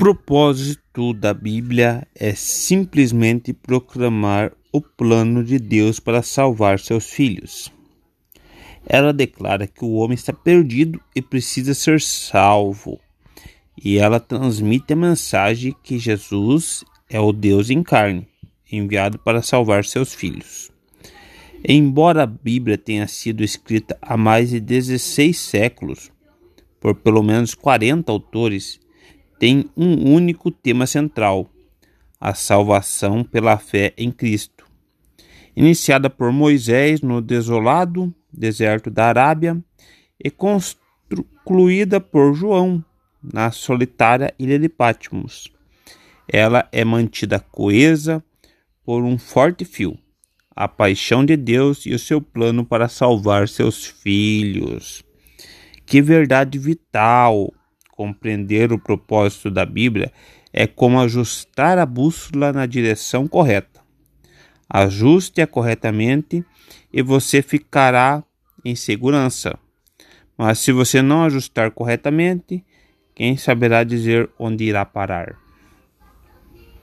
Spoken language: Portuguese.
propósito da Bíblia é simplesmente proclamar o plano de Deus para salvar seus filhos. Ela declara que o homem está perdido e precisa ser salvo. E ela transmite a mensagem que Jesus é o Deus em carne, enviado para salvar seus filhos. Embora a Bíblia tenha sido escrita há mais de 16 séculos, por pelo menos 40 autores, tem um único tema central: a salvação pela fé em Cristo. Iniciada por Moisés no desolado deserto da Arábia e concluída por João na solitária ilha de Patmos. Ela é mantida coesa por um forte fio, a paixão de Deus e o seu plano para salvar seus filhos. Que verdade vital! Compreender o propósito da Bíblia é como ajustar a bússola na direção correta. Ajuste-a corretamente e você ficará em segurança. Mas se você não ajustar corretamente, quem saberá dizer onde irá parar?